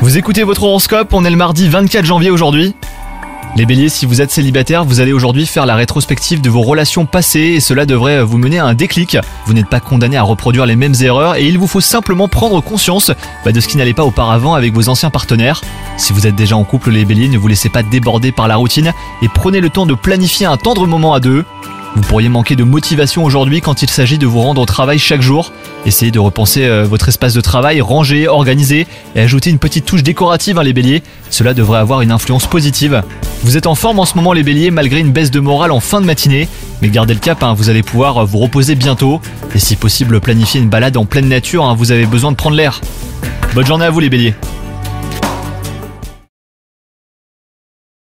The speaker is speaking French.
Vous écoutez votre horoscope, on est le mardi 24 janvier aujourd'hui. Les béliers, si vous êtes célibataire, vous allez aujourd'hui faire la rétrospective de vos relations passées et cela devrait vous mener à un déclic. Vous n'êtes pas condamné à reproduire les mêmes erreurs et il vous faut simplement prendre conscience bah, de ce qui n'allait pas auparavant avec vos anciens partenaires. Si vous êtes déjà en couple, les béliers, ne vous laissez pas déborder par la routine et prenez le temps de planifier un tendre moment à deux. Vous pourriez manquer de motivation aujourd'hui quand il s'agit de vous rendre au travail chaque jour. Essayez de repenser euh, votre espace de travail, ranger, organiser et ajouter une petite touche décorative, hein, les béliers. Cela devrait avoir une influence positive. Vous êtes en forme en ce moment, les béliers, malgré une baisse de morale en fin de matinée. Mais gardez le cap, hein, vous allez pouvoir vous reposer bientôt. Et si possible, planifier une balade en pleine nature, hein, vous avez besoin de prendre l'air. Bonne journée à vous, les béliers.